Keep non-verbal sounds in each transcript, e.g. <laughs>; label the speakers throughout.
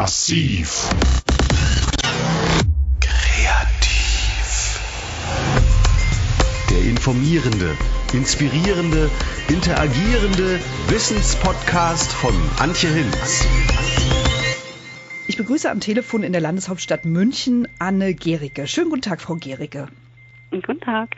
Speaker 1: Massiv. Kreativ. Der informierende, inspirierende, interagierende Wissenspodcast von Antje Hinz.
Speaker 2: Ich begrüße am Telefon in der Landeshauptstadt München Anne Gericke. Schönen guten Tag, Frau Gericke.
Speaker 3: Guten Tag.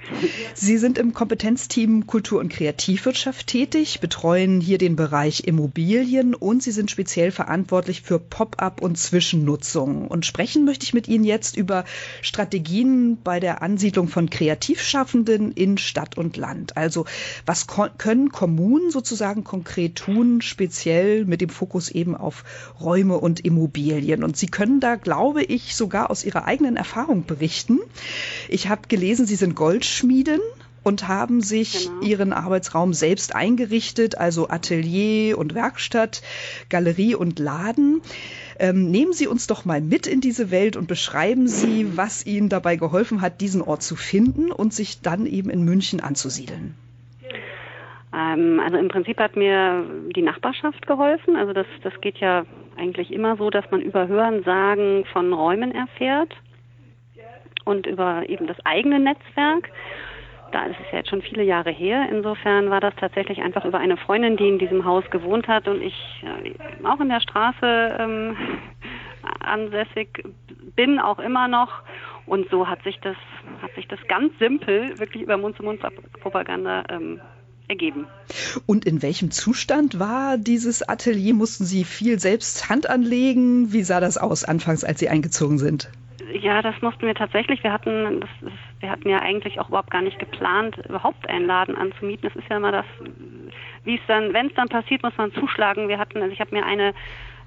Speaker 2: Sie sind im Kompetenzteam Kultur- und Kreativwirtschaft tätig, betreuen hier den Bereich Immobilien und Sie sind speziell verantwortlich für Pop-up und Zwischennutzung. Und sprechen möchte ich mit Ihnen jetzt über Strategien bei der Ansiedlung von Kreativschaffenden in Stadt und Land. Also was können Kommunen sozusagen konkret tun, speziell mit dem Fokus eben auf Räume und Immobilien. Und Sie können da, glaube ich, sogar aus Ihrer eigenen Erfahrung berichten. Ich habe gelesen, gelesen, Sie sind Goldschmieden und haben sich genau. Ihren Arbeitsraum selbst eingerichtet, also Atelier und Werkstatt, Galerie und Laden. Ähm, nehmen Sie uns doch mal mit in diese Welt und beschreiben Sie, was Ihnen dabei geholfen hat, diesen Ort zu finden und sich dann eben in München anzusiedeln.
Speaker 3: Ähm, also im Prinzip hat mir die Nachbarschaft geholfen. Also das, das geht ja eigentlich immer so, dass man über Hörensagen von Räumen erfährt und über eben das eigene Netzwerk. Da ist es ja jetzt schon viele Jahre her. Insofern war das tatsächlich einfach über eine Freundin, die in diesem Haus gewohnt hat und ich äh, auch in der Straße ähm, <laughs> ansässig bin, auch immer noch. Und so hat sich das, hat sich das ganz simpel, wirklich über Mund-zu-Mund-Propaganda ähm, ergeben.
Speaker 2: Und in welchem Zustand war dieses Atelier? Mussten Sie viel selbst Hand anlegen? Wie sah das aus anfangs, als Sie eingezogen sind?
Speaker 3: Ja, das mussten wir tatsächlich. Wir hatten, das ist, wir hatten ja eigentlich auch überhaupt gar nicht geplant, überhaupt einen Laden anzumieten. Das ist ja immer das, wie es dann, wenn es dann passiert, muss man zuschlagen. Wir hatten, also ich habe mir eine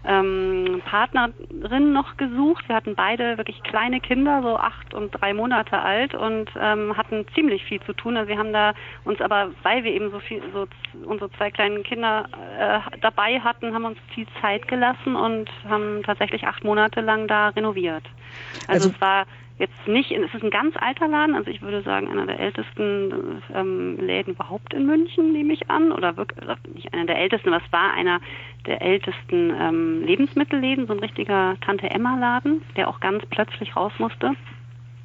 Speaker 3: ähm, Partnerin noch gesucht. Wir hatten beide wirklich kleine Kinder, so acht und drei Monate alt und ähm, hatten ziemlich viel zu tun. Also wir haben da uns aber, weil wir eben so viel, so unsere zwei kleinen Kinder äh, dabei hatten, haben uns viel Zeit gelassen und haben tatsächlich acht Monate lang da renoviert. Also, also es war jetzt nicht, es ist ein ganz alter Laden, also ich würde sagen einer der ältesten ähm, Läden überhaupt in München, nehme ich an, oder wirklich, nicht einer der ältesten, aber es war einer der ältesten ähm, Lebensmittelläden, so ein richtiger Tante-Emma-Laden, der auch ganz plötzlich raus musste.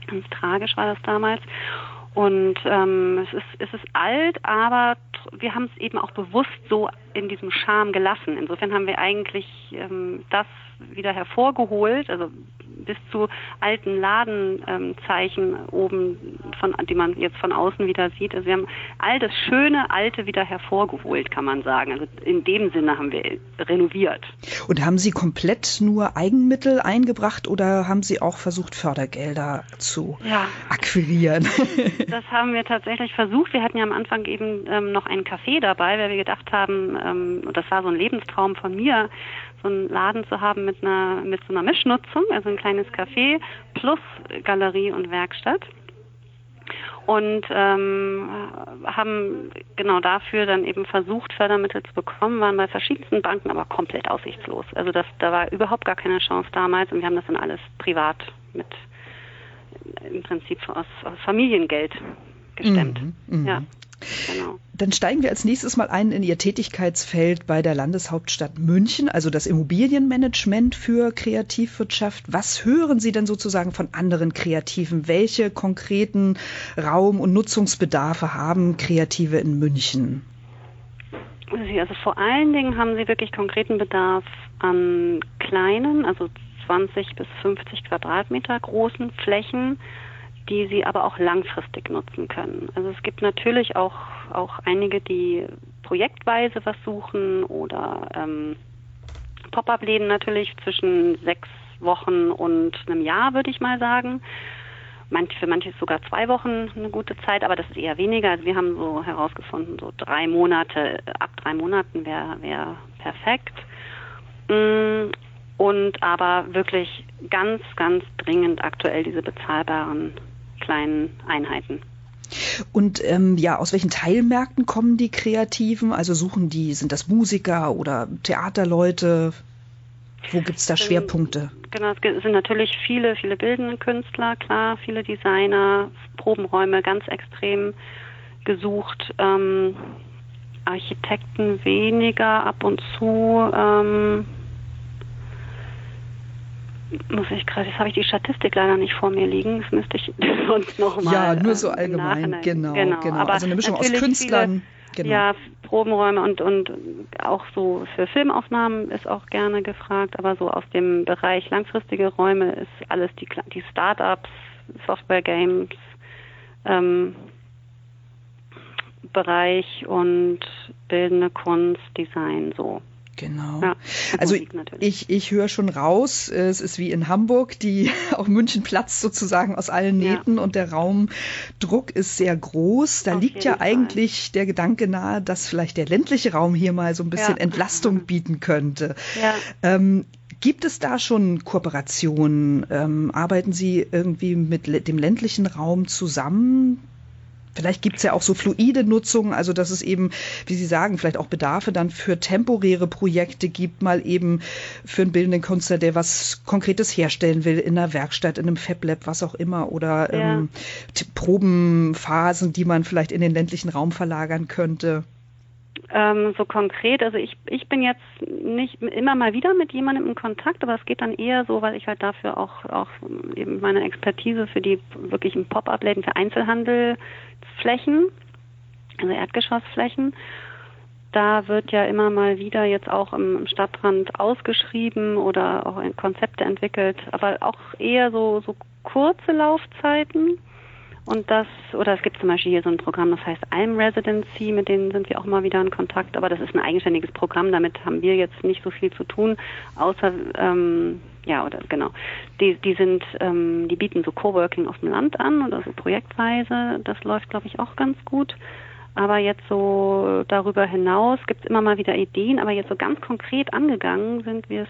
Speaker 3: Ganz tragisch war das damals. Und ähm, es, ist, es ist alt, aber wir haben es eben auch bewusst so in diesem Charme gelassen. Insofern haben wir eigentlich ähm, das wieder hervorgeholt, also bis zu alten Ladenzeichen ähm, oben, von, die man jetzt von außen wieder sieht. Also wir haben all das schöne Alte wieder hervorgeholt, kann man sagen. Also in dem Sinne haben wir renoviert.
Speaker 2: Und haben Sie komplett nur Eigenmittel eingebracht oder haben Sie auch versucht, Fördergelder zu ja. akquirieren?
Speaker 3: das haben wir tatsächlich versucht. Wir hatten ja am Anfang eben ähm, noch einen Café dabei, weil wir gedacht haben, ähm, das war so ein Lebenstraum von mir, so einen Laden zu haben mit einer mit so einer Mischnutzung, also ein kleines Café plus Galerie und Werkstatt. Und ähm, haben genau dafür dann eben versucht, Fördermittel zu bekommen, waren bei verschiedensten Banken aber komplett aussichtslos. Also das, da war überhaupt gar keine Chance damals und wir haben das dann alles privat mit im Prinzip aus, aus Familiengeld gestemmt. Mhm, mh. Ja.
Speaker 2: Genau. Dann steigen wir als nächstes mal ein in Ihr Tätigkeitsfeld bei der Landeshauptstadt München, also das Immobilienmanagement für Kreativwirtschaft. Was hören Sie denn sozusagen von anderen Kreativen? Welche konkreten Raum- und Nutzungsbedarfe haben Kreative in München?
Speaker 3: Also vor allen Dingen haben sie wirklich konkreten Bedarf an kleinen, also 20 bis 50 Quadratmeter großen Flächen die sie aber auch langfristig nutzen können. Also es gibt natürlich auch, auch einige, die projektweise was suchen oder ähm, Pop-up-Läden natürlich zwischen sechs Wochen und einem Jahr, würde ich mal sagen. Manch, für manche ist sogar zwei Wochen eine gute Zeit, aber das ist eher weniger. Also wir haben so herausgefunden, so drei Monate, ab drei Monaten wäre wär perfekt. Mm, und aber wirklich ganz, ganz dringend aktuell diese bezahlbaren kleinen Einheiten.
Speaker 2: Und ähm, ja, aus welchen Teilmärkten kommen die Kreativen? Also suchen die, sind das Musiker oder Theaterleute? Wo gibt es da Schwerpunkte?
Speaker 3: Genau, es sind natürlich viele, viele bildende Künstler, klar, viele Designer, Probenräume ganz extrem gesucht. Ähm, Architekten weniger ab und zu. Ähm, muss ich gerade, jetzt habe ich die Statistik leider nicht vor mir liegen, das müsste ich <laughs> sonst nochmal.
Speaker 2: Ja, nur so äh, allgemein, genau, genau, genau.
Speaker 3: Aber also eine Mischung aus Künstlern. Viele, genau. Ja, Probenräume und, und auch so für Filmaufnahmen ist auch gerne gefragt, aber so aus dem Bereich langfristige Räume ist alles die, die Startups, Software Games, ähm, Bereich und bildende Kunst, Design so.
Speaker 2: Genau. Ja, also ich, ich höre schon raus, es ist wie in Hamburg, die <laughs> auch München platzt sozusagen aus allen Nähten ja. und der Raumdruck ist sehr groß. Da Auf liegt ja Fall. eigentlich der Gedanke nahe, dass vielleicht der ländliche Raum hier mal so ein bisschen ja. Entlastung bieten könnte. Ähm, Gibt es da schon Kooperationen? Ähm, arbeiten Sie irgendwie mit dem ländlichen Raum zusammen? Vielleicht gibt es ja auch so fluide Nutzung, also dass es eben, wie Sie sagen, vielleicht auch Bedarfe dann für temporäre Projekte gibt, mal eben für einen bildenden Künstler, der was Konkretes herstellen will, in einer Werkstatt, in einem FabLab, was auch immer, oder ja. ähm, Probenphasen, die man vielleicht in den ländlichen Raum verlagern könnte.
Speaker 3: Ähm, so konkret, also ich, ich bin jetzt nicht immer mal wieder mit jemandem in Kontakt, aber es geht dann eher so, weil ich halt dafür auch, auch eben meine Expertise für die wirklichen Pop-Up-Läden für Einzelhandelflächen, also Erdgeschossflächen, da wird ja immer mal wieder jetzt auch im Stadtrand ausgeschrieben oder auch Konzepte entwickelt, aber auch eher so, so kurze Laufzeiten. Und das, oder es gibt zum Beispiel hier so ein Programm, das heißt Alm Residency, mit denen sind wir auch mal wieder in Kontakt, aber das ist ein eigenständiges Programm, damit haben wir jetzt nicht so viel zu tun, außer, ähm, ja, oder genau, die, die sind, ähm, die bieten so Coworking auf dem Land an oder so projektweise, das läuft, glaube ich, auch ganz gut. Aber jetzt so darüber hinaus gibt es immer mal wieder Ideen, aber jetzt so ganz konkret angegangen sind wir es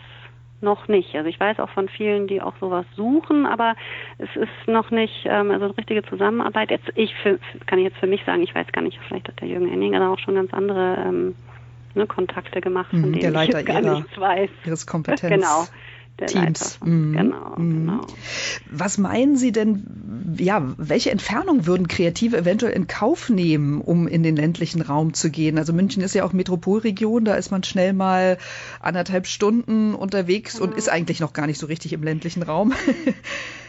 Speaker 3: noch nicht. Also ich weiß auch von vielen, die auch sowas suchen, aber es ist noch nicht ähm, also eine richtige Zusammenarbeit. Jetzt ich für, kann ich jetzt für mich sagen, ich weiß gar nicht, vielleicht hat der Jürgen Enninger da auch schon ganz andere ähm, ne, Kontakte gemacht, von mhm, denen
Speaker 2: der Leiter
Speaker 3: ich gar
Speaker 2: ihrer,
Speaker 3: nichts weiß.
Speaker 2: Ihres Kompetenz. <laughs>
Speaker 3: Genau.
Speaker 2: Teams. Mhm. Genau, mhm. genau. Was meinen Sie denn, ja, welche Entfernung würden Kreative eventuell in Kauf nehmen, um in den ländlichen Raum zu gehen? Also München ist ja auch Metropolregion, da ist man schnell mal anderthalb Stunden unterwegs mhm. und ist eigentlich noch gar nicht so richtig im ländlichen Raum. <laughs>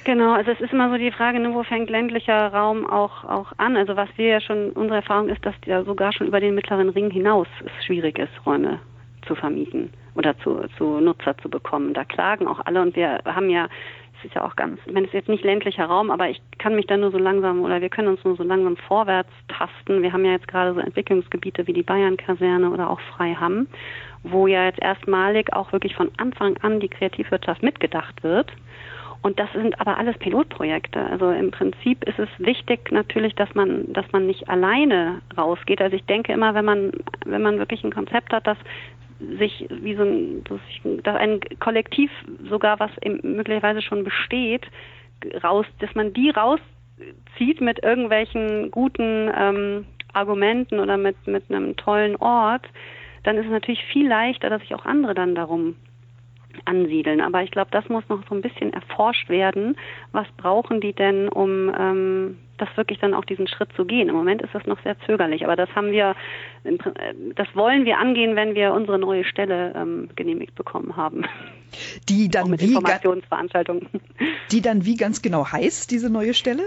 Speaker 3: Genau, also es ist immer so die Frage, ne, wo fängt ländlicher Raum auch, auch an? Also was wir ja schon, unsere Erfahrung ist, dass ja sogar schon über den mittleren Ring hinaus es schwierig ist, Räume zu vermieten oder zu, zu Nutzer zu bekommen. Da klagen auch alle und wir haben ja, es ist ja auch ganz, ich meine, es ist jetzt nicht ländlicher Raum, aber ich kann mich da nur so langsam oder wir können uns nur so langsam vorwärts tasten. Wir haben ja jetzt gerade so Entwicklungsgebiete wie die Bayern-Kaserne oder auch Freiham, wo ja jetzt erstmalig auch wirklich von Anfang an die Kreativwirtschaft mitgedacht wird. Und das sind aber alles Pilotprojekte. Also im Prinzip ist es wichtig natürlich, dass man, dass man nicht alleine rausgeht. Also ich denke immer, wenn man, wenn man wirklich ein Konzept hat, das sich wie so ein, dass ein Kollektiv sogar, was möglicherweise schon besteht, raus, dass man die rauszieht mit irgendwelchen guten ähm, Argumenten oder mit, mit einem tollen Ort, dann ist es natürlich viel leichter, dass sich auch andere dann darum ansiedeln. Aber ich glaube, das muss noch so ein bisschen erforscht werden. Was brauchen die denn, um ähm, das wirklich dann auch diesen Schritt zu gehen? Im Moment ist das noch sehr zögerlich, aber das haben wir, das wollen wir angehen, wenn wir unsere neue Stelle ähm, genehmigt bekommen haben.
Speaker 2: Die dann
Speaker 3: mit
Speaker 2: wie
Speaker 3: Informationsveranstaltungen.
Speaker 2: Die dann wie ganz genau heißt, diese neue Stelle?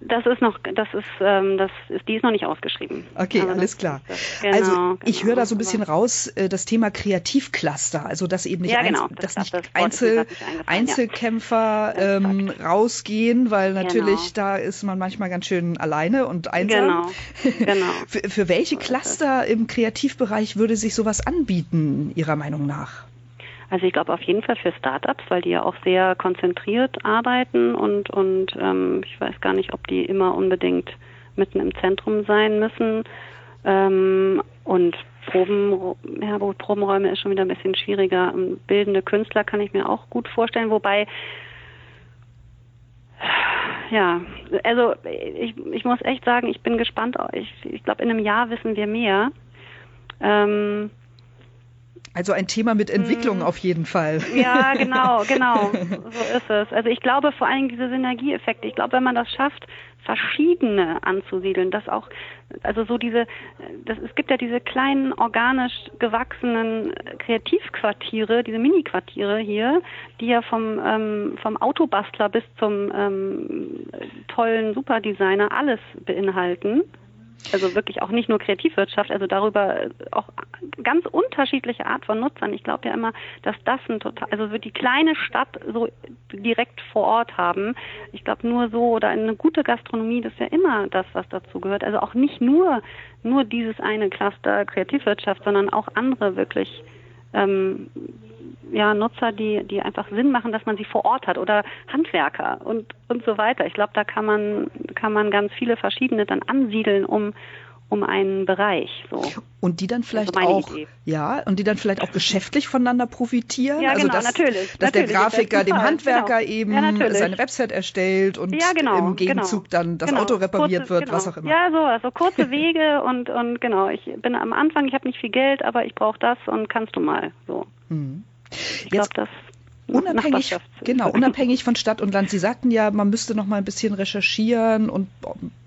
Speaker 3: Das ist noch, das ist, ähm, das ist, die ist noch nicht ausgeschrieben.
Speaker 2: Okay, also alles klar. Genau, also genau, ich höre da so ein bisschen raus äh, das Thema Kreativcluster, also dass eben nicht,
Speaker 3: ja, genau,
Speaker 2: Einzel, dass das, nicht das Einzel, Einzelkämpfer ja. ähm, rausgehen, weil natürlich genau. da ist man manchmal ganz schön alleine und einsam.
Speaker 3: Genau, genau. <laughs>
Speaker 2: für, für welche Cluster im Kreativbereich würde sich sowas anbieten, Ihrer Meinung nach?
Speaker 3: Also ich glaube auf jeden Fall für Startups, weil die ja auch sehr konzentriert arbeiten und, und ähm, ich weiß gar nicht, ob die immer unbedingt mitten im Zentrum sein müssen. Ähm, und Proben, ja, Probenräume ist schon wieder ein bisschen schwieriger. Bildende Künstler kann ich mir auch gut vorstellen, wobei ja, also ich, ich muss echt sagen, ich bin gespannt. Ich, ich glaube, in einem Jahr wissen wir mehr. Ähm,
Speaker 2: Also ein Thema mit Entwicklung mm. auf jeden Fall.
Speaker 3: Ja, genau, <laughs> genau. So ist es. Also ich glaube vor allem diese Synergieeffekte. Ich glaube, wenn man das schafft, verschiedene anzusiedeln, dass auch, also so diese, das, es gibt ja diese kleinen organisch gewachsenen Kreativquartiere, diese Mini-Quartiere hier, die ja vom, ähm, vom Autobastler bis zum ähm, tollen Superdesigner alles beinhalten also wirklich auch nicht nur Kreativwirtschaft, also darüber auch ganz unterschiedliche Art von Nutzern. Ich glaube ja immer, dass das ein total, also wird die kleine Stadt so direkt vor Ort haben. Ich glaube nur so oder eine gute Gastronomie, das ist ja immer das, was dazu gehört. Also auch nicht nur nur dieses eine Cluster Kreativwirtschaft, sondern auch andere wirklich ähm, ja, Nutzer, die, die einfach Sinn machen, dass man sie vor Ort hat oder Handwerker und, und so weiter. Ich glaube, da kann man, kann man ganz viele verschiedene dann ansiedeln, um, um einen Bereich. So.
Speaker 2: Und die dann vielleicht also auch, Idee. ja, und die dann vielleicht auch geschäftlich voneinander profitieren.
Speaker 3: Ja,
Speaker 2: also
Speaker 3: genau,
Speaker 2: dass,
Speaker 3: natürlich.
Speaker 2: Dass
Speaker 3: natürlich,
Speaker 2: der Grafiker dem Handwerker genau. eben ja, seine Website erstellt und ja, genau, im genau. Gegenzug genau, dann das Auto repariert kurze, wird, was
Speaker 3: genau.
Speaker 2: auch immer.
Speaker 3: Ja, so, also kurze <laughs> Wege und, und genau, ich bin am Anfang, ich habe nicht viel Geld, aber ich brauche das und kannst du mal so. Hm. Ich glaube, das
Speaker 2: unabhängig, genau, <laughs> unabhängig von Stadt und Land. Sie sagten ja, man müsste noch mal ein bisschen recherchieren und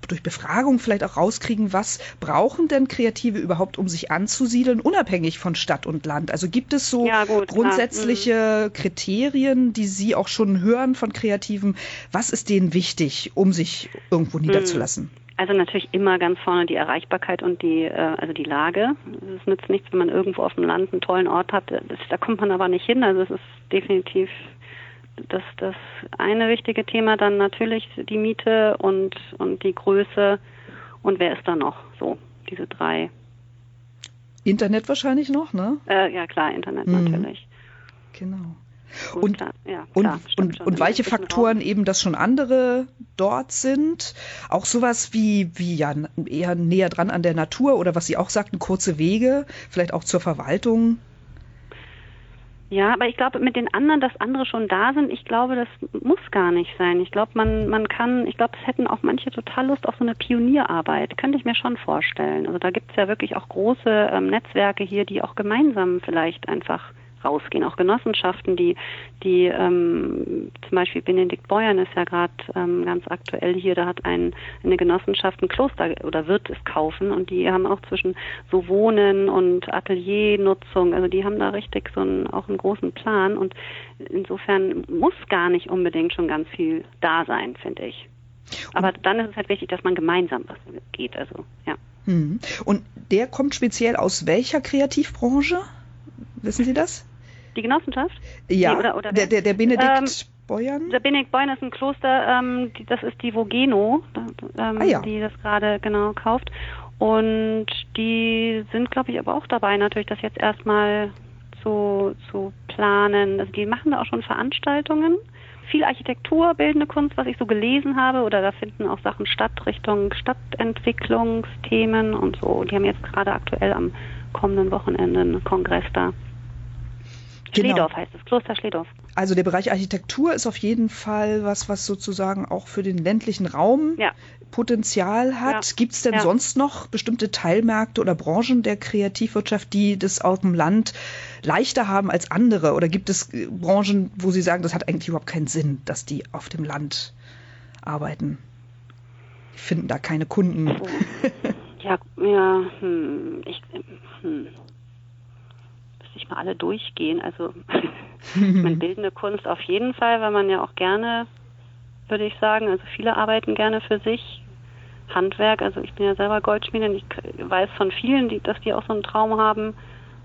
Speaker 2: durch Befragung vielleicht auch rauskriegen, was brauchen denn Kreative überhaupt, um sich anzusiedeln, unabhängig von Stadt und Land? Also gibt es so ja, gut, grundsätzliche. Mhm. Kriterien, die Sie auch schon hören von Kreativen? Was ist denen wichtig, um sich irgendwo mhm.
Speaker 3: Also natürlich immer ganz vorne die Erreichbarkeit und die, äh, also die Lage. Es nützt nichts, wenn man irgendwo auf dem Land einen tollen Ort hat. Das, da kommt man aber nicht hin. Also es ist definitiv das, das eine wichtige Thema. Dann natürlich die Miete und, und die Größe. Und wer ist da noch? So, diese drei.
Speaker 2: Internet wahrscheinlich noch, ne?
Speaker 3: Äh, ja, klar, Internet mhm. natürlich.
Speaker 2: Genau. Und, klar, ja, und, klar, und, und welche Faktoren eben, dass schon andere dort sind. Auch sowas wie, wie ja eher näher dran an der Natur oder was Sie auch sagten, kurze Wege, vielleicht auch zur Verwaltung.
Speaker 3: Ja, aber ich glaube, mit den anderen, dass andere schon da sind, ich glaube, das muss gar nicht sein. Ich glaube, man, man kann, ich glaube, es hätten auch manche total Lust auf so eine Pionierarbeit. Könnte ich mir schon vorstellen. Also da gibt es ja wirklich auch große ähm, Netzwerke hier, die auch gemeinsam vielleicht einfach rausgehen. Auch Genossenschaften, die, die ähm, zum Beispiel Benedikt Beuern ist ja gerade ähm, ganz aktuell hier, da hat ein, eine Genossenschaft ein Kloster oder wird es kaufen und die haben auch zwischen so Wohnen und Ateliernutzung, also die haben da richtig so einen, auch einen großen Plan und insofern muss gar nicht unbedingt schon ganz viel da sein, finde ich. Aber dann ist es halt wichtig, dass man gemeinsam was geht, also ja.
Speaker 2: Hm. Und der kommt speziell aus welcher Kreativbranche? Wissen Sie das?
Speaker 3: Die Genossenschaft?
Speaker 2: Ja, nee, oder, oder der, der, der Benedikt ähm, Beuern?
Speaker 3: Der Benedikt Beuern ist ein Kloster, ähm, die, das ist die Vogeno, ähm, ah, ja. die das gerade genau kauft. Und die sind, glaube ich, aber auch dabei, natürlich das jetzt erstmal zu, zu planen. Also die machen da auch schon Veranstaltungen. Viel Architektur, bildende Kunst, was ich so gelesen habe, oder da finden auch Sachen statt Richtung Stadtentwicklungsthemen und so. Die haben jetzt gerade aktuell am kommenden Wochenende einen Kongress da. Genau. Schledorf heißt es, Kloster Schledorf.
Speaker 2: Also der Bereich Architektur ist auf jeden Fall was, was sozusagen auch für den ländlichen Raum ja. Potenzial hat. Ja. Gibt es denn ja. sonst noch bestimmte Teilmärkte oder Branchen der Kreativwirtschaft, die das auf dem Land leichter haben als andere? Oder gibt es äh, Branchen, wo Sie sagen, das hat eigentlich überhaupt keinen Sinn, dass die auf dem Land arbeiten? Die finden da keine Kunden.
Speaker 3: Oh. Ja, ja, hm, ich, hm, ich mal alle durchgehen. Also <laughs> meine bildende Kunst auf jeden Fall, weil man ja auch gerne, würde ich sagen, also viele arbeiten gerne für sich. Handwerk, also ich bin ja selber Goldschmiedin, ich weiß von vielen, die, dass die auch so einen Traum haben,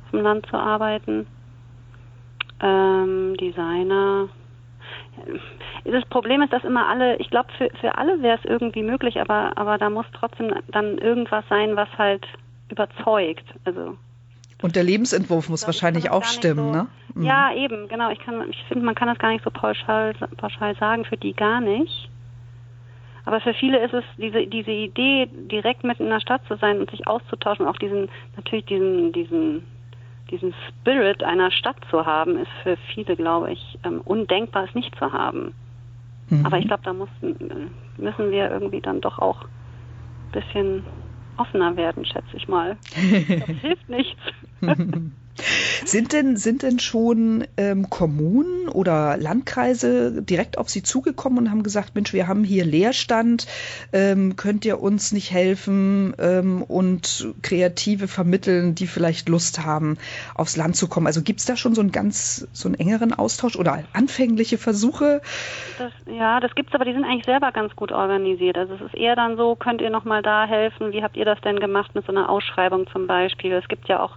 Speaker 3: auf dem Land zu arbeiten. Ähm, Designer. Das Problem ist, dass immer alle, ich glaube, für, für alle wäre es irgendwie möglich, aber, aber da muss trotzdem dann irgendwas sein, was halt überzeugt. Also
Speaker 2: und der Lebensentwurf muss wahrscheinlich auch stimmen,
Speaker 3: so,
Speaker 2: ne?
Speaker 3: Mhm. Ja, eben, genau. Ich, ich finde, man kann das gar nicht so pauschal, pauschal sagen, für die gar nicht. Aber für viele ist es diese, diese Idee, direkt mitten in der Stadt zu sein und sich auszutauschen, auch diesen, natürlich diesen, diesen, diesen Spirit einer Stadt zu haben, ist für viele, glaube ich, ähm, undenkbar, es nicht zu haben. Mhm. Aber ich glaube, da muss, müssen wir irgendwie dann doch auch ein bisschen offener werden, schätze ich mal. <laughs> Das hilft nichts. <laughs>
Speaker 2: Sind denn, sind denn schon ähm, Kommunen oder Landkreise direkt auf Sie zugekommen und haben gesagt, Mensch, wir haben hier Leerstand, ähm, könnt ihr uns nicht helfen ähm, und Kreative vermitteln, die vielleicht Lust haben, aufs Land zu kommen? Also gibt es da schon so einen ganz, so einen engeren Austausch oder anfängliche Versuche?
Speaker 3: Das, ja, das gibt es, aber die sind eigentlich selber ganz gut organisiert. Also es ist eher dann so, könnt ihr nochmal da helfen? Wie habt ihr das denn gemacht mit so einer Ausschreibung zum Beispiel? Es gibt ja auch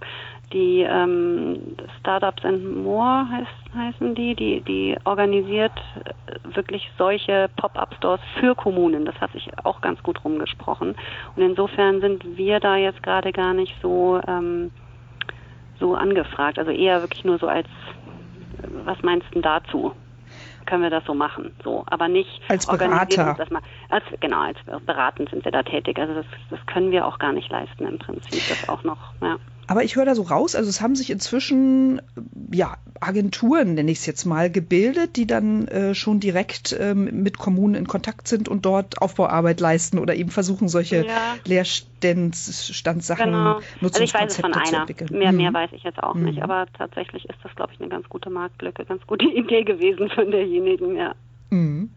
Speaker 3: die ähm, Startups and More heißt, heißen die, die, die organisiert äh, wirklich solche Pop-up-Stores für Kommunen. Das hat sich auch ganz gut rumgesprochen. Und insofern sind wir da jetzt gerade gar nicht so, ähm, so angefragt. Also eher wirklich nur so als, was meinst du dazu? können wir das so machen. So, aber nicht
Speaker 2: als Berater.
Speaker 3: Das mal, als, genau, als beratend sind wir da tätig. Also das, das können wir auch gar nicht leisten im Prinzip. Das auch noch, ja.
Speaker 2: Aber ich höre da so raus, also es haben sich inzwischen ja Agenturen, nenne ich es jetzt mal, gebildet, die dann äh, schon direkt ähm, mit Kommunen in Kontakt sind und dort Aufbauarbeit leisten oder eben versuchen, solche ja. Leerstandssachen
Speaker 3: genau. Also ich weiß es von einer. Mehr, mehr mhm. weiß ich jetzt auch mhm. nicht. Aber tatsächlich ist das, glaube ich, eine ganz gute Marktlücke, ganz gute <laughs> Idee gewesen von derjenigen, ja. Mhm.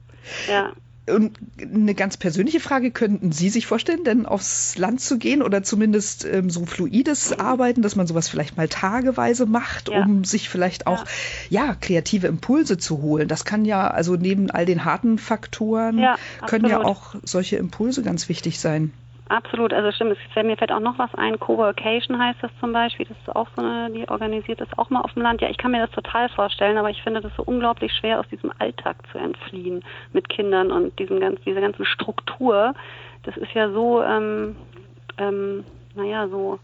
Speaker 2: Ja. Und eine ganz persönliche Frage, könnten Sie sich vorstellen, denn aufs Land zu gehen oder zumindest ähm, so fluides Arbeiten, dass man sowas vielleicht mal tageweise macht, ja. um sich vielleicht auch ja. ja. kreative Impulse zu holen? Das kann ja, also neben all den harten Faktoren, ja, können ja auch solche Impulse ganz wichtig sein.
Speaker 3: Absolut, also stimmt. Es, mir fällt auch noch was ein. Co-Workation heißt das zum Beispiel. Das ist auch so eine, die organisiert das auch mal auf dem Land. Ja, ich kann mir das total vorstellen, aber ich finde das so unglaublich schwer, aus diesem Alltag zu entfliehen mit Kindern und diesem ganz, dieser ganzen Struktur. Das ist ja so, ähm, ähm, naja, so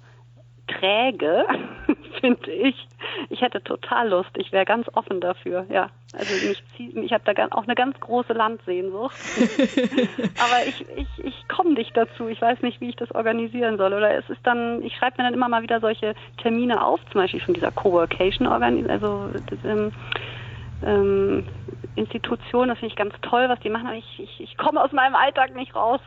Speaker 3: träge, <laughs> finde ich. Ich hätte total Lust. Ich wäre ganz offen dafür, ja. Also mich ich habe da auch eine ganz große Landsehnsucht. <laughs> Aber ich, ich, ich komme nicht dazu. Ich weiß nicht, wie ich das organisieren soll. Oder es ist dann, ich schreibe mir dann immer mal wieder solche Termine auf, zum Beispiel von dieser Co-Workation also ähm, ähm, Institution, das finde ich ganz toll, was die machen, aber ich, ich, ich komme aus meinem Alltag nicht raus.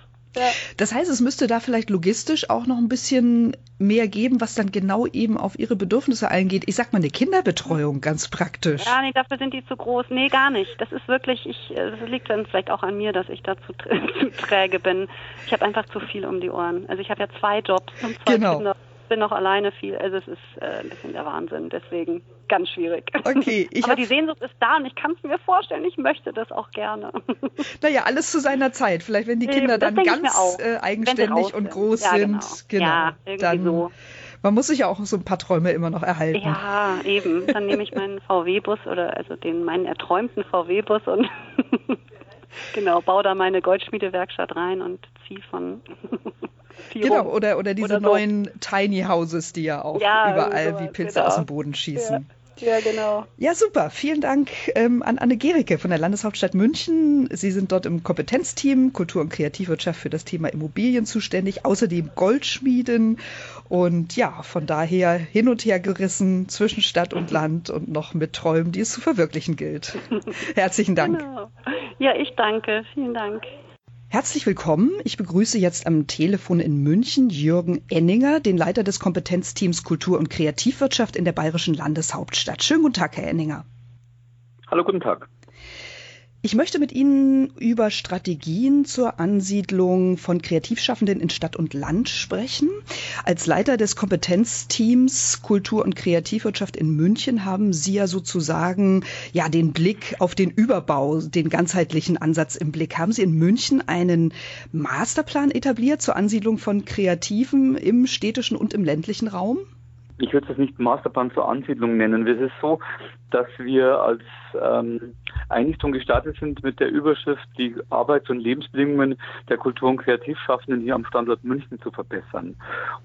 Speaker 2: Das heißt, es müsste da vielleicht logistisch auch noch ein bisschen mehr geben, was dann genau eben auf ihre Bedürfnisse eingeht. Ich sag mal eine Kinderbetreuung ganz praktisch.
Speaker 3: Ja, nee, dafür sind die zu groß. Nee, gar nicht. Das ist wirklich, ich, das liegt dann vielleicht auch an mir, dass ich da zu, <laughs> zu träge bin. Ich habe einfach zu viel um die Ohren. Also ich habe ja zwei Jobs und zwei genau. Kinder bin noch alleine viel. Also es ist äh, ein bisschen der Wahnsinn, deswegen ganz schwierig.
Speaker 2: Okay, <laughs>
Speaker 3: Aber die Sehnsucht ist da und ich kann es mir vorstellen, ich möchte das auch gerne. <laughs>
Speaker 2: Naja, alles zu seiner Zeit. Vielleicht, wenn die Kinder dann ganz äh, eigenständig und groß ja, genau. sind. Genau. Ja, dann, so. Man muss sich ja auch so ein paar Träume immer noch erhalten.
Speaker 3: Ja, eben. Dann nehme ich meinen VW-Bus oder also den meinen erträumten VW-Bus und <laughs> genau, baue da meine Goldschmiedewerkstatt rein und ziehe von
Speaker 2: Genau, oder, oder diese oder so. neuen Tiny Houses, die ja auch ja, überall wie Pilze genau. aus dem Boden schießen.
Speaker 3: Ja. Ja, genau.
Speaker 2: Ja, super. Vielen Dank ähm, an Anne Gericke von der Landeshauptstadt München. Sie sind dort im Kompetenzteam Kultur- und Kreativwirtschaft für das Thema Immobilien zuständig, außerdem Goldschmieden und ja, von daher hin und her gerissen zwischen Stadt und Land und noch mit Träumen, die es zu verwirklichen gilt. <laughs> Herzlichen Dank. Genau.
Speaker 3: Ja, ich danke. Vielen Dank.
Speaker 2: Herzlich willkommen. Ich begrüße jetzt am Telefon in München Jürgen Enninger, den Leiter des Kompetenzteams Kultur- und Kreativwirtschaft in der bayerischen Landeshauptstadt. Schönen guten Tag, Herr Enninger.
Speaker 4: Hallo, guten Tag.
Speaker 2: Ich möchte mit Ihnen über Strategien zur Ansiedlung von Kreativschaffenden in Stadt und Land sprechen. Als Leiter des Kompetenzteams Kultur- und Kreativwirtschaft in München haben Sie ja sozusagen ja den Blick auf den Überbau, den ganzheitlichen Ansatz im Blick. Haben Sie in München einen Masterplan etabliert zur Ansiedlung von Kreativen im städtischen und im ländlichen Raum?
Speaker 4: ich würde es nicht Masterplan zur Ansiedlung nennen. Es ist so, dass wir als ähm, Einrichtung gestartet sind mit der Überschrift, die Arbeits- und Lebensbedingungen der Kultur- und Kreativschaffenden hier am Standort München zu verbessern.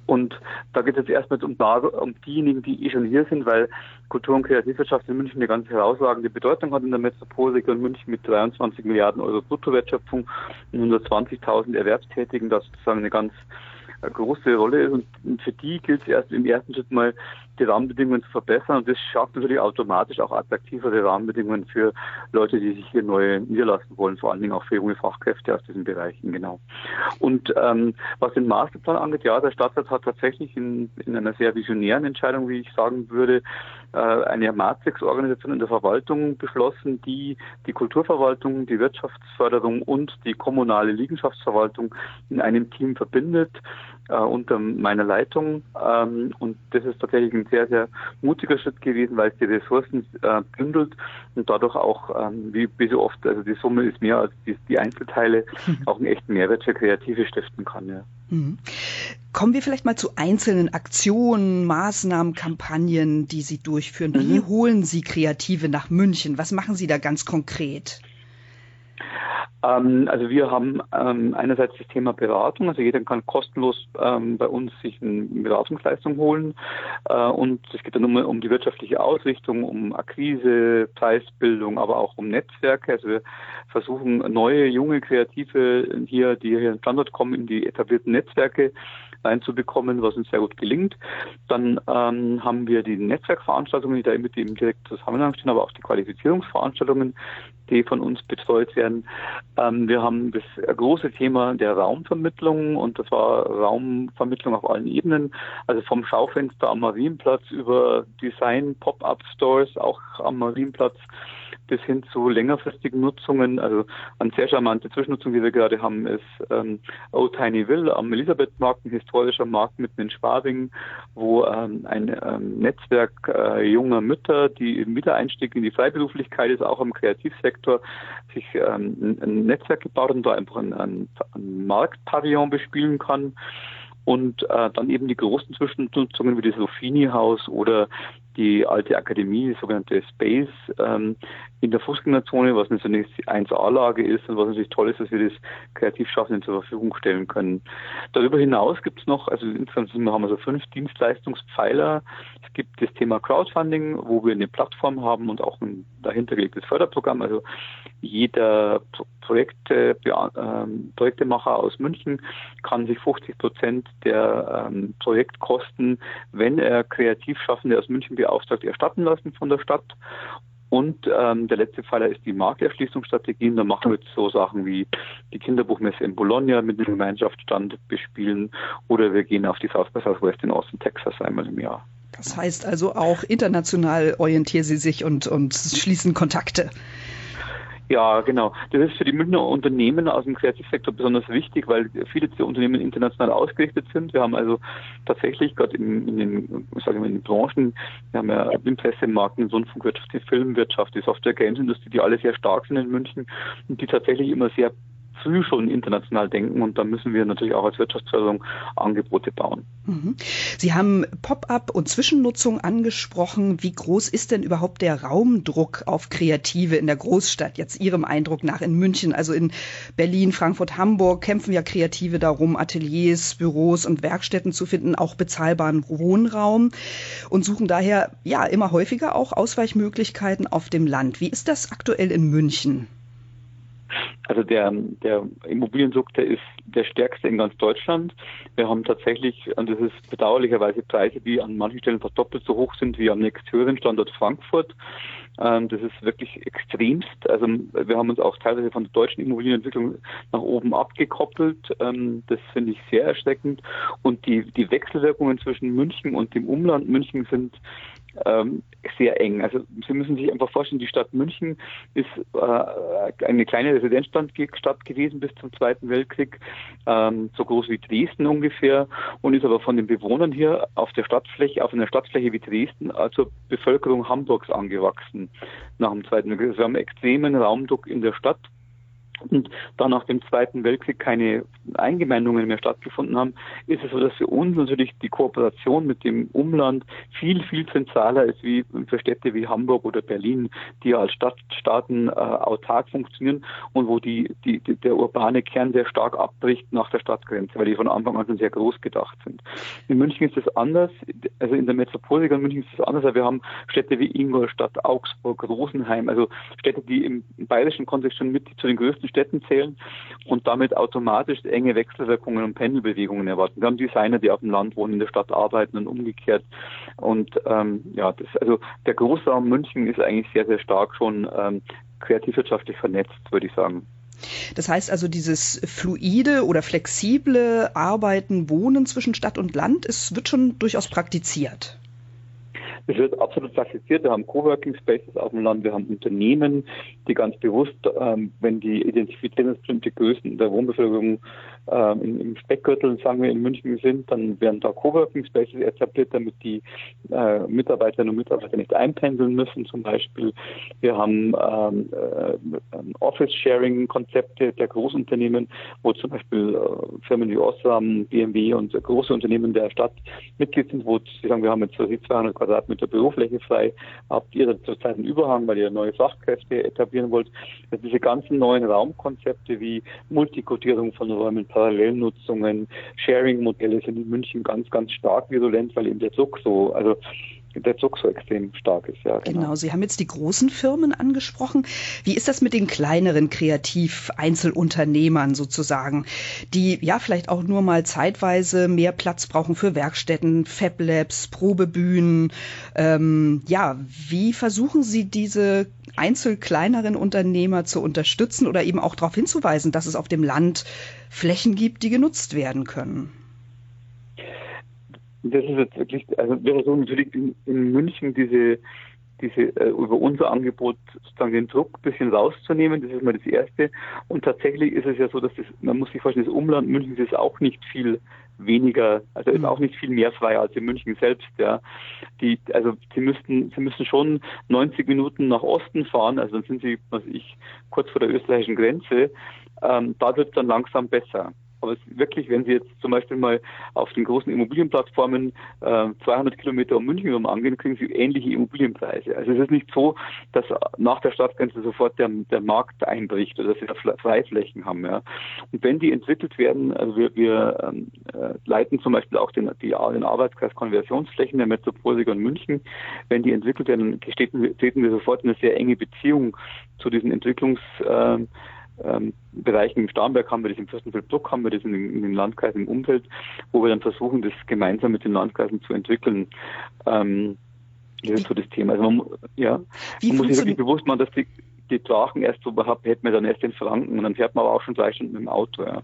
Speaker 4: Und da geht es jetzt erstmal um, um diejenigen, die eh schon hier sind, weil Kultur- und Kreativwirtschaft in München eine ganz herausragende Bedeutung hat in der Metropolregion München mit 23 Milliarden Euro Bruttowertschöpfung und 120.000 Erwerbstätigen, das sozusagen eine ganz große Rolle ist. Und für die gilt es erst im ersten Schritt mal die Rahmenbedingungen zu verbessern. Und das schafft natürlich automatisch auch attraktivere Rahmenbedingungen für Leute, die sich hier neu niederlassen wollen, vor allen Dingen auch für junge Fachkräfte aus diesen Bereichen, genau. Und ähm, was den Masterplan angeht, ja, der Stadtrat hat tatsächlich in, in einer sehr visionären Entscheidung, wie ich sagen würde, äh, eine Matrix-Organisation in der Verwaltung beschlossen, die die Kulturverwaltung, die Wirtschaftsförderung und die kommunale Liegenschaftsverwaltung in einem Team verbindet äh, unter meiner Leitung. Ähm, und das ist tatsächlich ein sehr, sehr mutiger Schritt gewesen, weil es die Ressourcen äh, bündelt und dadurch auch, ähm, wie, wie so oft, also die Summe ist mehr als die, die Einzelteile, mhm. auch einen echten Mehrwert für Kreative stiften kann. Ja. Mhm.
Speaker 2: Kommen wir vielleicht mal zu einzelnen Aktionen, Maßnahmen, Kampagnen, die Sie durchführen. Wie mhm. holen Sie Kreative nach München? Was machen Sie da ganz konkret?
Speaker 4: Ähm, also wir haben ähm, einerseits das Thema Beratung, also jeder kann kostenlos ähm, bei uns sich eine Beratungsleistung holen äh, und es geht dann um, um die wirtschaftliche Ausrichtung, um Akquise, Preisbildung, aber auch um Netzwerke. Also wir versuchen neue, junge Kreative hier, die hier in Standort kommen, in die etablierten Netzwerke reinzubekommen, was uns sehr gut gelingt. Dann ähm, haben wir die Netzwerkveranstaltungen, die da mit dem direkt Zusammenhang stehen, aber auch die Qualifizierungsveranstaltungen, die von uns betreut werden. Ähm, wir haben das große Thema der Raumvermittlung und das war Raumvermittlung auf allen Ebenen, also vom Schaufenster am Marienplatz über Design Pop-up Stores auch am Marienplatz bis hin zu längerfristigen Nutzungen. Also eine sehr charmante Zwischennutzung, die wir gerade haben, ist ähm, Old Tiny Will am Elisabethmarkt, ein historischer Markt mitten in Schwabing, wo ähm, ein ähm, Netzwerk äh, junger Mütter, die im Wiedereinstieg in die Freiberuflichkeit ist, auch im Kreativsektor, sich ähm, ein Netzwerk gebaut und da einfach ein, ein, ein Marktpavillon bespielen kann und äh, dann eben die großen Zwischennutzungen wie das Ruffini-Haus oder die alte Akademie, die sogenannte Space, ähm, in der Fußgängerzone, was eine zunächst 1A-Lage ist und was natürlich toll ist, dass wir das Kreativschaffenden zur Verfügung stellen können. Darüber hinaus gibt es noch, also insgesamt haben wir so fünf Dienstleistungspfeiler. Es gibt das Thema Crowdfunding, wo wir eine Plattform haben und auch ein dahinter gelegtes Förderprogramm. Also jeder Projekte, ähm, Projektemacher aus München kann sich 50 Prozent der ähm, Projektkosten, wenn er Kreativschaffende aus München beauftragt, erstatten lassen von der Stadt. Und ähm, der letzte Pfeiler ist die Markterschließungsstrategien. Da machen wir so Sachen wie die Kinderbuchmesse in Bologna mit einem Gemeinschaftsstand bespielen oder wir gehen auf die South by Southwest in Austin, Texas einmal im Jahr.
Speaker 2: Das heißt also auch international orientieren Sie sich und, und schließen Kontakte.
Speaker 4: Ja, genau. Das ist für die Münchner Unternehmen aus dem Kreativsektor besonders wichtig, weil viele dieser Unternehmen international ausgerichtet sind. Wir haben also tatsächlich gerade in, in den, sagen wir, in den Branchen, wir haben ja den Rundfunkwirtschaft, die Filmwirtschaft, die Software-Games-Industrie, die alle sehr stark sind in München und die tatsächlich immer sehr früh schon international denken und da müssen wir natürlich auch als Wirtschaftsförderung Angebote bauen.
Speaker 2: Mhm. Sie haben Pop-up und Zwischennutzung angesprochen. Wie groß ist denn überhaupt der Raumdruck auf Kreative in der Großstadt? Jetzt Ihrem Eindruck nach in München, also in Berlin, Frankfurt, Hamburg kämpfen ja Kreative darum, Ateliers, Büros und Werkstätten zu finden, auch bezahlbaren Wohnraum und suchen daher ja immer häufiger auch Ausweichmöglichkeiten auf dem Land. Wie ist das aktuell in München?
Speaker 4: Also der, der Immobiliendruck, der ist der stärkste in ganz Deutschland. Wir haben tatsächlich, und das ist bedauerlicherweise Preise, die an manchen Stellen fast doppelt so hoch sind wie am nächsthöheren Standort Frankfurt. Ähm, das ist wirklich extremst. Also wir haben uns auch teilweise von der deutschen Immobilienentwicklung nach oben abgekoppelt. Ähm, das finde ich sehr erschreckend. Und die, die Wechselwirkungen zwischen München und dem Umland München sind ähm, sehr eng. Also Sie müssen sich einfach vorstellen, die Stadt München ist äh, eine kleine Residenzstadt gewesen bis zum Zweiten Weltkrieg, ähm, so groß wie Dresden ungefähr und ist aber von den Bewohnern hier auf der Stadtfläche, auf einer Stadtfläche wie Dresden äh, zur Bevölkerung Hamburgs angewachsen nach dem Zweiten Weltkrieg. Also wir haben extremen Raumdruck in der Stadt und da nach dem Zweiten Weltkrieg keine Eingemeindungen mehr stattgefunden haben, ist es so, dass für uns natürlich die Kooperation mit dem Umland viel, viel zentraler ist wie für Städte wie Hamburg oder Berlin, die ja als Stadtstaaten äh, autark funktionieren und wo die, die, die, der urbane Kern sehr stark abbricht nach der Stadtgrenze, weil die von Anfang an schon sehr groß gedacht sind. In München ist es anders, also in der Metropole in München ist es anders, wir haben Städte wie Ingolstadt, Augsburg, Rosenheim, also Städte, die im bayerischen Kontext schon mit zu den größten größten Städten zählen und damit automatisch enge Wechselwirkungen und Pendelbewegungen erwarten. Wir haben Designer, die auf dem Land wohnen, in der Stadt arbeiten und umgekehrt. Und ähm, ja, das, also der Großraum München ist eigentlich sehr, sehr stark schon ähm, kreativwirtschaftlich vernetzt, würde ich sagen.
Speaker 2: Das heißt also, dieses fluide oder flexible Arbeiten, Wohnen zwischen Stadt und Land, es wird schon durchaus praktiziert.
Speaker 4: Es wird absolut praktiziert. Wir haben Coworking Spaces auf dem Land, wir haben Unternehmen, die ganz bewusst, ähm, wenn die identifizieren, bestimmte Größen der Wohnbevölkerung ähm, im Speckgürtel, sagen wir, in München sind, dann werden da Coworking Spaces etabliert, damit die äh, Mitarbeiterinnen und Mitarbeiter nicht einpendeln müssen zum Beispiel. Wir haben ähm, äh, Office-Sharing-Konzepte der Großunternehmen, wo zum Beispiel äh, Firmen wie Osram, BMW und große Unternehmen der Stadt Mitglied sind, wo sie sagen, wir haben jetzt 200 Quadratmeter Bürofläche frei, habt ihr zurzeit einen Überhang, weil ihr neue Fachkräfte etablieren wollt. Also diese ganzen neuen Raumkonzepte wie Multikodierung von Räumen, Parallelnutzungen, Sharing-Modelle sind in München ganz, ganz stark virulent, weil eben der Zug so, also der Zug so extrem stark ist. Ja,
Speaker 2: genau. genau, Sie haben jetzt die großen Firmen angesprochen. Wie ist das mit den kleineren Kreativ-Einzelunternehmern sozusagen, die ja vielleicht auch nur mal zeitweise mehr Platz brauchen für Werkstätten, Fab Labs, Probebühnen? Ähm, ja, wie versuchen Sie diese einzelkleineren Unternehmer zu unterstützen oder eben auch darauf hinzuweisen, dass es auf dem Land Flächen gibt, die genutzt werden können?
Speaker 4: Das ist jetzt wirklich, also wir versuchen natürlich in, in München diese, diese äh, über unser Angebot sozusagen den Druck ein bisschen rauszunehmen. Das ist mal das Erste. Und tatsächlich ist es ja so, dass das, man muss sich vorstellen, das Umland München ist auch nicht viel weniger, also ist mhm. auch nicht viel mehr frei als in München selbst, ja. Die, also sie müssten, sie müssen schon 90 Minuten nach Osten fahren, also dann sind sie, was ich, kurz vor der österreichischen Grenze. Ähm, da wird es dann langsam besser. Aber es wirklich, wenn Sie jetzt zum Beispiel mal auf den großen Immobilienplattformen äh, 200 Kilometer um München herum angehen, kriegen Sie ähnliche Immobilienpreise. Also es ist nicht so, dass nach der Stadtgrenze sofort der, der Markt einbricht oder dass wir Freiflächen haben. Ja. Und wenn die entwickelt werden, also wir, wir ähm, äh, leiten zum Beispiel auch den, die, den Arbeitskreis Konversionsflächen der Metropolregion München, wenn die entwickelt werden, treten wir sofort in eine sehr enge Beziehung zu diesen Entwicklungs äh, ähm, Bereichen im Starnberg haben wir das, im Fürstenfeldbruck haben wir das in den, in den Landkreisen im Umfeld, wo wir dann versuchen, das gemeinsam mit den Landkreisen zu entwickeln. Ähm, das ist so das Thema. Also man, ja, man muss sich wirklich bewusst machen, dass die, die Drachen erst so überhaupt hätten wir dann erst in Franken und dann fährt man aber auch schon drei Stunden mit dem Auto. Ja.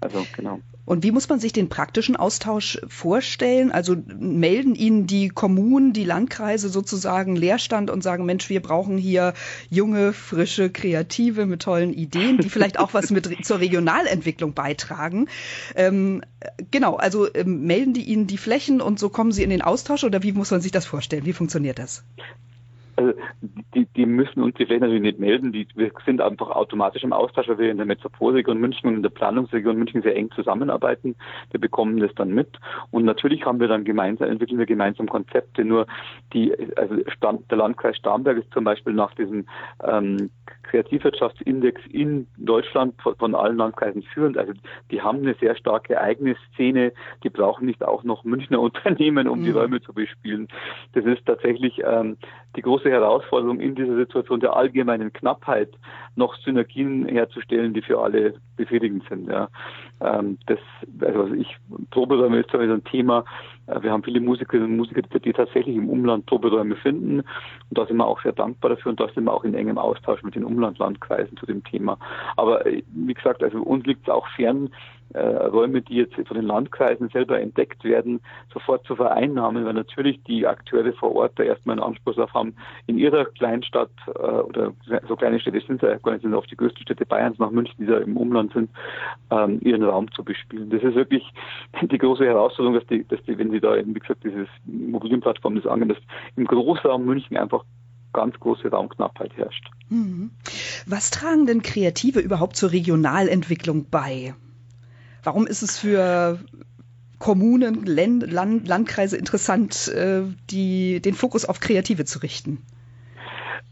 Speaker 4: Also genau.
Speaker 2: Und wie muss man sich den praktischen Austausch vorstellen? Also melden Ihnen die Kommunen, die Landkreise sozusagen Leerstand und sagen, Mensch, wir brauchen hier junge, frische, kreative mit tollen Ideen, die vielleicht auch was mit zur Regionalentwicklung beitragen. Ähm, genau, also ähm, melden die Ihnen die Flächen und so kommen Sie in den Austausch oder wie muss man sich das vorstellen? Wie funktioniert das?
Speaker 4: Also die, die müssen uns die Flächen natürlich nicht melden. Die, wir sind einfach automatisch im Austausch, weil wir in der Metropolregion München und in der Planungsregion München sehr eng zusammenarbeiten. Wir bekommen das dann mit. Und natürlich haben wir dann gemeinsam, entwickeln wir gemeinsam Konzepte. Nur die, also Stand, der Landkreis Starnberg ist zum Beispiel nach diesem ähm, Kreativwirtschaftsindex in Deutschland von, von allen Landkreisen führend. Also die haben eine sehr starke eigene Szene. Die brauchen nicht auch noch Münchner <laughs> Unternehmen, um mhm. die Räume zu bespielen. Das ist tatsächlich ähm, die große Herausforderung in dieser Situation der allgemeinen Knappheit noch Synergien herzustellen, die für alle befriedigend sind. Ja. Ähm, das, also ich, Proberäume ist ein Thema. Äh, wir haben viele Musikerinnen und Musiker, die tatsächlich im Umland Proberäume finden. Und da sind wir auch sehr dankbar dafür und da sind wir auch in engem Austausch mit den Umlandlandkreisen zu dem Thema. Aber äh, wie gesagt, also uns liegt es auch fern, äh, Räume, die jetzt von den Landkreisen selber entdeckt werden, sofort zu vereinnahmen, weil natürlich die Akteure vor Ort da erstmal einen Anspruch darauf haben, in ihrer Kleinstadt äh, oder so kleine Städte sind ja gar nicht, sind auch die größten Städte Bayerns nach München, die da im Umland sind, ähm, ihren Raum zu bespielen. Das ist wirklich <laughs> die große Herausforderung, dass die, dass die, wenn sie da eben, wie gesagt, dieses Immobilienplattform das angehen, dass im Großraum München einfach ganz große Raumknappheit herrscht. Mhm.
Speaker 2: Was tragen denn Kreative überhaupt zur Regionalentwicklung bei? Warum ist es für Kommunen, Land, Land, Landkreise interessant, äh, die, den Fokus auf Kreative zu richten?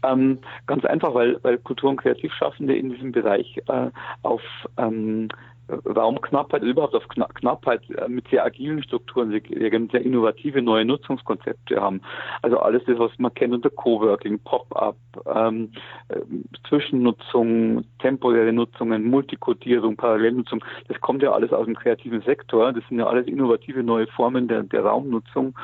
Speaker 4: Ähm, ganz einfach, weil, weil Kultur- und Kreativschaffende in diesem Bereich äh, auf ähm, Raumknappheit, überhaupt auf Knappheit äh, mit sehr agilen Strukturen, sehr innovative neue Nutzungskonzepte haben. Also alles das, was man kennt unter Coworking, Pop-up, ähm, äh, Zwischennutzung, temporäre Nutzungen, Multikodierung, Parallelnutzung, das kommt ja alles aus dem kreativen Sektor. Das sind ja alles innovative neue Formen der, der Raumnutzung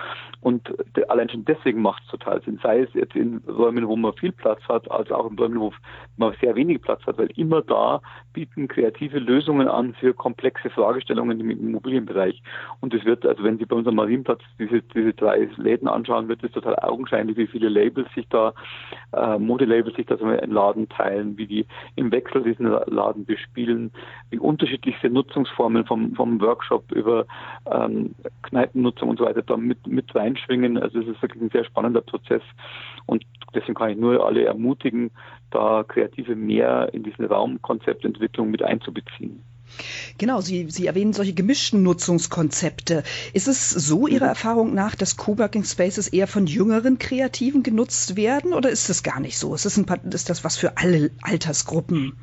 Speaker 4: und de, allein schon deswegen macht es total Sinn. Sei es jetzt in Räumen, wo man viel Platz hat, als auch in Räumen, wo man sehr wenig Platz hat, weil immer da bieten kreative Lösungen an für komplexe Fragestellungen im Immobilienbereich. Und es wird, also wenn Sie bei unserem Marienplatz diese, diese drei Läden anschauen, wird es total augenscheinlich, wie viele Labels sich da, äh, Modelabels sich da so einen Laden teilen, wie die im Wechsel diesen Laden bespielen, wie unterschiedlichste Nutzungsformen vom, vom Workshop über ähm, Kneipennutzung und so weiter da mit, mit reinschwingen. Also es ist wirklich ein sehr spannender Prozess. Und deswegen kann ich nur alle ermutigen, da Kreative mehr in diesen Raumkonzeptentwicklung mit einzubeziehen.
Speaker 2: Genau, Sie, Sie erwähnen solche gemischten Nutzungskonzepte. Ist es so Ihrer mhm. Erfahrung nach, dass Coworking Spaces eher von jüngeren Kreativen genutzt werden oder ist das gar nicht so? Ist das, ein, ist das was für alle Altersgruppen?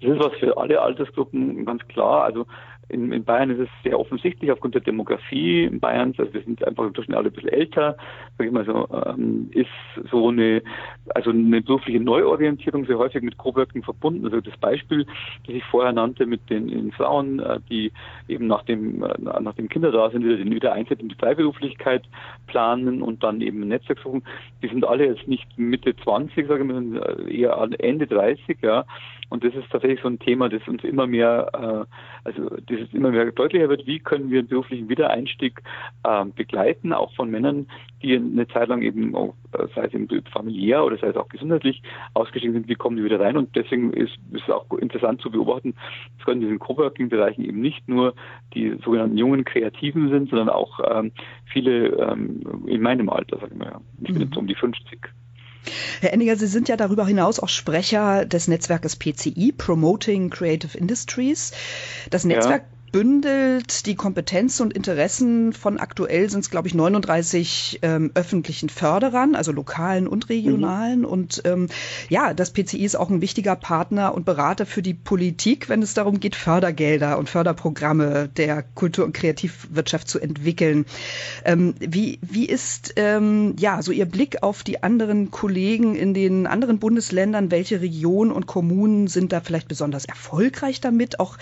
Speaker 4: Das ist was für alle Altersgruppen, ganz klar. Also in, in, Bayern ist es sehr offensichtlich aufgrund der Demografie in Bayern, also wir sind einfach im Durchschnitt alle ein bisschen älter, sag ich mal so, ähm, ist so eine, also eine berufliche Neuorientierung sehr häufig mit Coworking verbunden. Also das Beispiel, das ich vorher nannte mit den, den Frauen, äh, die eben nach dem, äh, nach dem Kinder da sind, wieder den Wiedereintritt in die Freiberuflichkeit planen und dann eben ein Netzwerk suchen, die sind alle jetzt nicht Mitte 20, sage ich mal, sondern eher Ende 30, ja. Und das ist tatsächlich so ein Thema, das uns immer mehr, äh, also das immer mehr deutlicher wird, wie können wir den beruflichen Wiedereinstieg äh, begleiten, auch von Männern, die eine Zeit lang eben, auch, äh, sei es eben familiär oder sei es auch gesundheitlich ausgestiegen sind, wie kommen die wieder rein? Und deswegen ist es auch interessant zu beobachten, dass in diesen Coworking-Bereichen eben nicht nur die sogenannten jungen Kreativen sind, sondern auch ähm, viele ähm, in meinem Alter, sagen wir ja. Ich bin mhm. jetzt um die 50.
Speaker 2: Herr Endiger, Sie sind ja darüber hinaus auch Sprecher des Netzwerkes PCI, Promoting Creative Industries. Das Netzwerk ja bündelt die Kompetenzen und Interessen von aktuell sind es, glaube ich, 39 ähm, öffentlichen Förderern, also lokalen und regionalen. Mhm. Und ähm, ja, das PCI ist auch ein wichtiger Partner und Berater für die Politik, wenn es darum geht, Fördergelder und Förderprogramme der Kultur- und Kreativwirtschaft zu entwickeln. Ähm, wie, wie ist ähm, ja so Ihr Blick auf die anderen Kollegen in den anderen Bundesländern? Welche Regionen und Kommunen sind da vielleicht besonders erfolgreich damit, auch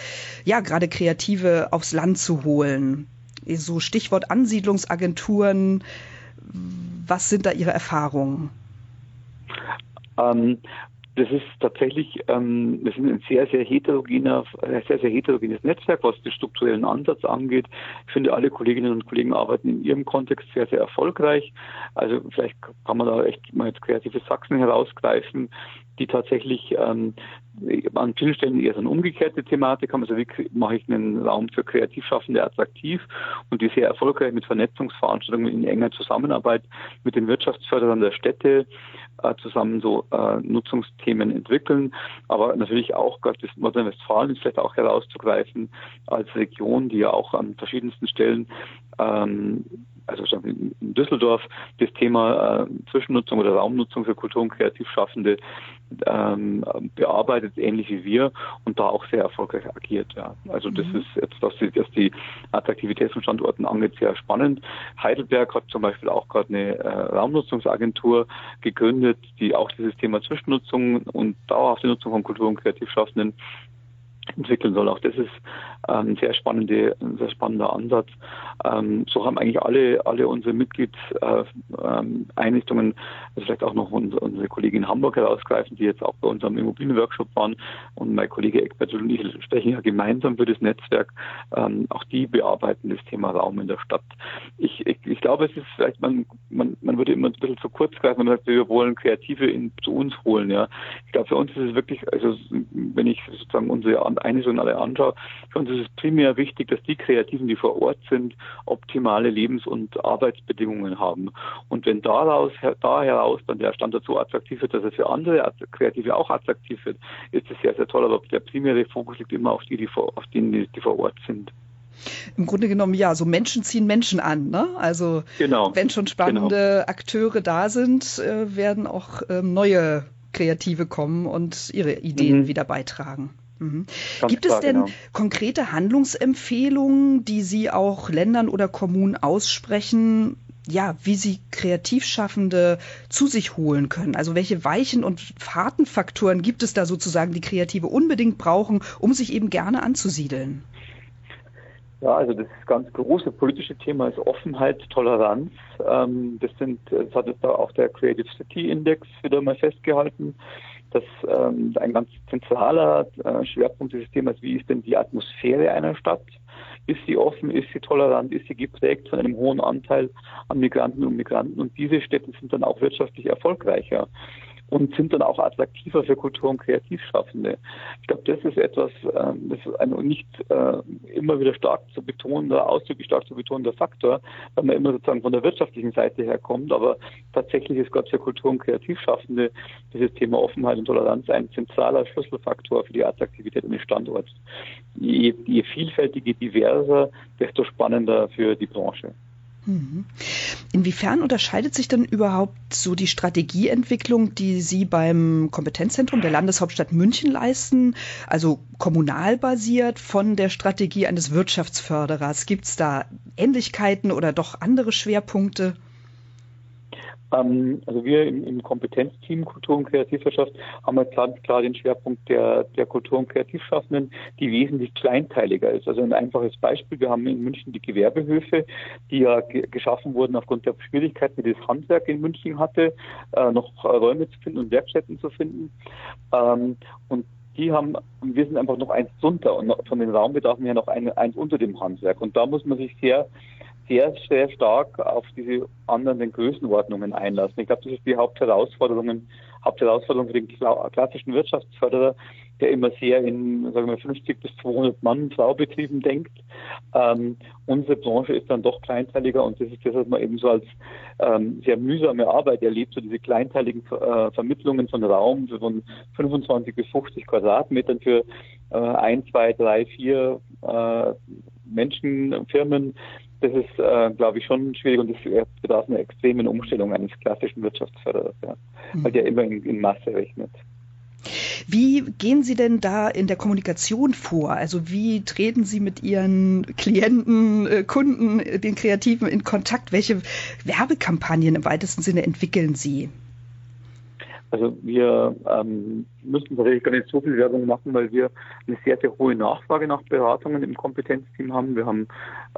Speaker 2: ja gerade kreativ Perspektive aufs Land zu holen? So Stichwort Ansiedlungsagenturen. Was sind da Ihre Erfahrungen?
Speaker 4: Ähm, das ist tatsächlich, ähm, das ist ein sehr, sehr heterogener, sehr, sehr heterogenes Netzwerk, was den strukturellen Ansatz angeht. Ich finde, alle Kolleginnen und Kollegen arbeiten in ihrem Kontext sehr, sehr erfolgreich. Also vielleicht kann man da echt mal jetzt kreative Sachsen herausgreifen, die tatsächlich ähm, an vielen Stellen eher so eine umgekehrte Thematik haben. Also wie mache ich einen Raum für Kreativschaffende attraktiv und die sehr erfolgreich mit Vernetzungsveranstaltungen in enger Zusammenarbeit mit den Wirtschaftsförderern der Städte äh, zusammen so äh, Nutzungsthemen entwickeln. Aber natürlich auch gerade das Nordrhein-Westfalen ist vielleicht auch herauszugreifen als Region, die ja auch an verschiedensten Stellen ähm, also in Düsseldorf das Thema äh, Zwischennutzung oder Raumnutzung für Kultur- und Kreativschaffende ähm, bearbeitet, ähnlich wie wir, und da auch sehr erfolgreich agiert. Ja. Also das mhm. ist jetzt, dass die, dass die Attraktivität von Standorten angeht, sehr spannend. Heidelberg hat zum Beispiel auch gerade eine äh, Raumnutzungsagentur gegründet, die auch dieses Thema Zwischennutzung und dauerhafte Nutzung von Kultur- und Kreativschaffenden entwickeln soll. Auch das ist ähm, sehr spannende, ein sehr spannender Ansatz. Ähm, so haben eigentlich alle, alle unsere Mitgliedseinrichtungen, äh, ähm, also vielleicht auch noch unsere, Kollegin in Hamburg herausgreifen, die jetzt auch bei unserem Immobilienworkshop waren und mein Kollege Eckbert und ich sprechen ja gemeinsam für das Netzwerk. Auch die bearbeiten das Thema Raum in der Stadt. Ich, ich, ich glaube, es ist vielleicht, man, man, man würde immer ein bisschen zu kurz greifen, wenn man sagt, wir wollen Kreative in, zu uns holen. Ja. Ich glaube, für uns ist es wirklich, also wenn ich sozusagen unsere Einrichtungen alle anschaue, für uns ist es primär wichtig, dass die Kreativen, die vor Ort sind, optimale Lebens- und Arbeitsbedingungen haben. Und wenn daraus, da heraus dann der Standort so attraktiv wird, dass er für andere Kreative auch attraktiv wird, ist das sehr, sehr toll. Aber der primäre Fokus liegt immer auf die, die vor, auf die, die vor Ort sind.
Speaker 2: Im Grunde genommen, ja, so Menschen ziehen Menschen an. Ne? Also genau, wenn schon spannende genau. Akteure da sind, äh, werden auch ähm, neue Kreative kommen und ihre Ideen mhm. wieder beitragen. Mhm. Gibt es denn genau. konkrete Handlungsempfehlungen, die Sie auch Ländern oder Kommunen aussprechen, ja, wie sie Kreativschaffende zu sich holen können. Also welche Weichen und Fahrtenfaktoren gibt es da sozusagen, die Kreative unbedingt brauchen, um sich eben gerne anzusiedeln?
Speaker 4: Ja, also das ganz große politische Thema ist Offenheit, Toleranz. Ähm, das sind, das hat jetzt da auch der Creative City Index wieder mal festgehalten, dass ähm, ein ganz zentraler äh, Schwerpunkt dieses Themas, wie ist denn die Atmosphäre einer Stadt? Ist sie offen? Ist sie tolerant? Ist sie geprägt von einem hohen Anteil an Migranten und Migranten? Und diese Städte sind dann auch wirtschaftlich erfolgreicher und sind dann auch attraktiver für Kultur- und Kreativschaffende. Ich glaube, das ist etwas, ähm, das ist ein nicht äh, immer wieder stark zu betonender, ausdrücklich stark zu betonender Faktor, weil man immer sozusagen von der wirtschaftlichen Seite her kommt. Aber tatsächlich ist gerade für Kultur- und Kreativschaffende dieses Thema Offenheit und Toleranz ein zentraler Schlüsselfaktor für die Attraktivität eines Standorts. Je, je vielfältiger, diverser, desto spannender für die Branche.
Speaker 2: Mhm. Inwiefern unterscheidet sich denn überhaupt so die Strategieentwicklung, die Sie beim Kompetenzzentrum der Landeshauptstadt München leisten, also kommunal basiert, von der Strategie eines Wirtschaftsförderers? Gibt es da Ähnlichkeiten oder doch andere Schwerpunkte?
Speaker 4: Ähm, also wir im, im, Kompetenzteam Kultur und Kreativwirtschaft haben wir ganz klar den Schwerpunkt der, der Kultur- und Kreativschaffenden, die wesentlich kleinteiliger ist. Also ein einfaches Beispiel, wir haben in München die Gewerbehöfe, die ja geschaffen wurden aufgrund der Schwierigkeiten, die das Handwerk in München hatte, äh, noch Räume zu finden und Werkstätten zu finden. Ähm, und die haben, wir sind einfach noch eins drunter und von den Raumbedarfen her noch ein, eins unter dem Handwerk. Und da muss man sich sehr sehr, sehr stark auf diese anderen Größenordnungen einlassen. Ich glaube, das ist die Hauptherausforderung, Hauptherausforderung für den klassischen Wirtschaftsförderer, der immer sehr in, sagen wir, 50 bis 200 Mann Fraubetrieben denkt. Ähm, unsere Branche ist dann doch kleinteiliger und das ist das, was man eben so als ähm, sehr mühsame Arbeit erlebt, so diese kleinteiligen äh, Vermittlungen von Raum von 25 bis 50 Quadratmetern für äh, ein, zwei, drei, vier äh, Menschen, Firmen, das ist, äh, glaube ich, schon schwierig und das bedarf einer extremen Umstellung eines klassischen Wirtschaftsförderers, ja, mhm. weil der immer in, in Masse rechnet.
Speaker 2: Wie gehen Sie denn da in der Kommunikation vor? Also wie treten Sie mit Ihren Klienten, äh, Kunden, den Kreativen in Kontakt? Welche Werbekampagnen im weitesten Sinne entwickeln Sie?
Speaker 4: Also wir ähm, müssen tatsächlich gar nicht so viel Werbung machen, weil wir eine sehr, sehr hohe Nachfrage nach Beratungen im Kompetenzteam haben. Wir haben,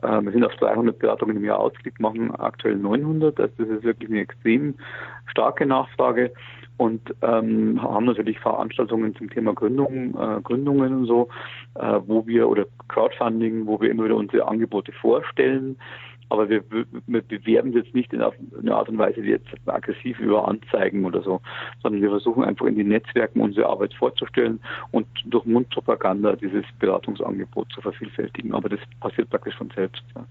Speaker 4: äh, wir sind auf 300 Beratungen im Jahr ausgelegt, machen aktuell 900. Also das ist wirklich eine extrem starke Nachfrage und ähm, haben natürlich Veranstaltungen zum Thema Gründung, äh, Gründungen und so, äh, wo wir oder Crowdfunding, wo wir immer wieder unsere Angebote vorstellen aber wir, wir bewerben jetzt nicht in einer Art und Weise, die jetzt aggressiv über Anzeigen oder so, sondern wir versuchen einfach in den Netzwerken unsere Arbeit vorzustellen und durch Mundpropaganda dieses Beratungsangebot zu vervielfältigen. Aber das passiert praktisch von selbst. Ja.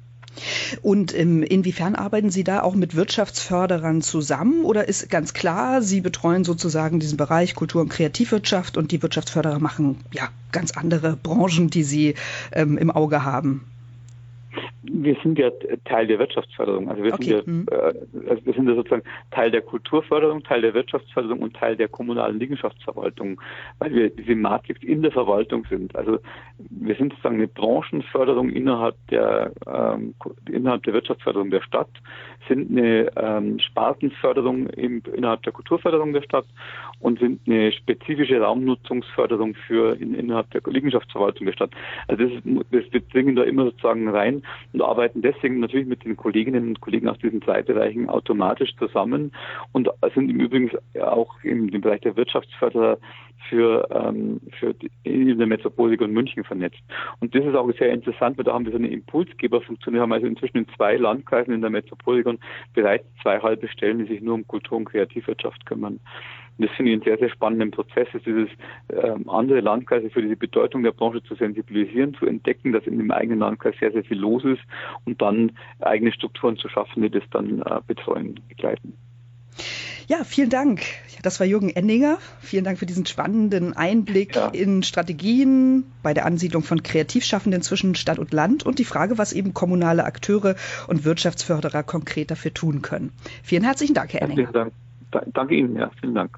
Speaker 2: Und ähm, inwiefern arbeiten Sie da auch mit Wirtschaftsförderern zusammen oder ist ganz klar, Sie betreuen sozusagen diesen Bereich Kultur- und Kreativwirtschaft und die Wirtschaftsförderer machen ja ganz andere Branchen, die Sie ähm, im Auge haben?
Speaker 4: Wir sind ja Teil der Wirtschaftsförderung. Also wir, okay. sind ja, mhm. äh, also wir sind ja sozusagen Teil der Kulturförderung, Teil der Wirtschaftsförderung und Teil der kommunalen Liegenschaftsverwaltung, weil wir diese Matrix in der Verwaltung sind. Also wir sind sozusagen eine Branchenförderung innerhalb der ähm, innerhalb der Wirtschaftsförderung der Stadt, sind eine ähm, Spartenförderung im, innerhalb der Kulturförderung der Stadt und sind eine spezifische Raumnutzungsförderung für in, innerhalb der Liegenschaftsverwaltung der Stadt. Also das, ist, das wir dringen da immer sozusagen rein und arbeiten deswegen natürlich mit den Kolleginnen und Kollegen aus diesen zwei Bereichen automatisch zusammen und sind im Übrigen auch im, Bereich der Wirtschaftsförderer für, ähm, für die, in der Metropolregion München vernetzt. Und das ist auch sehr interessant, weil da haben wir so eine Impulsgeberfunktion. Wir haben also inzwischen in zwei Landkreisen in der Metropolregion bereits zwei halbe Stellen, die sich nur um Kultur- und Kreativwirtschaft kümmern. Und das finde ich einen sehr, sehr spannenden Prozess, ist dieses ähm, andere Landkreise für diese Bedeutung der Branche zu sensibilisieren, zu entdecken, dass in dem eigenen Landkreis sehr, sehr viel los ist und dann eigene Strukturen zu schaffen, die das dann äh, betreuen, begleiten.
Speaker 2: Ja, vielen Dank. Das war Jürgen Enninger. Vielen Dank für diesen spannenden Einblick ja. in Strategien bei der Ansiedlung von Kreativschaffenden zwischen Stadt und Land und die Frage, was eben kommunale Akteure und Wirtschaftsförderer konkret dafür tun können. Vielen herzlichen Dank, Herr Enninger.
Speaker 4: Herzlichen Dank. Danke Ihnen, ja, vielen Dank.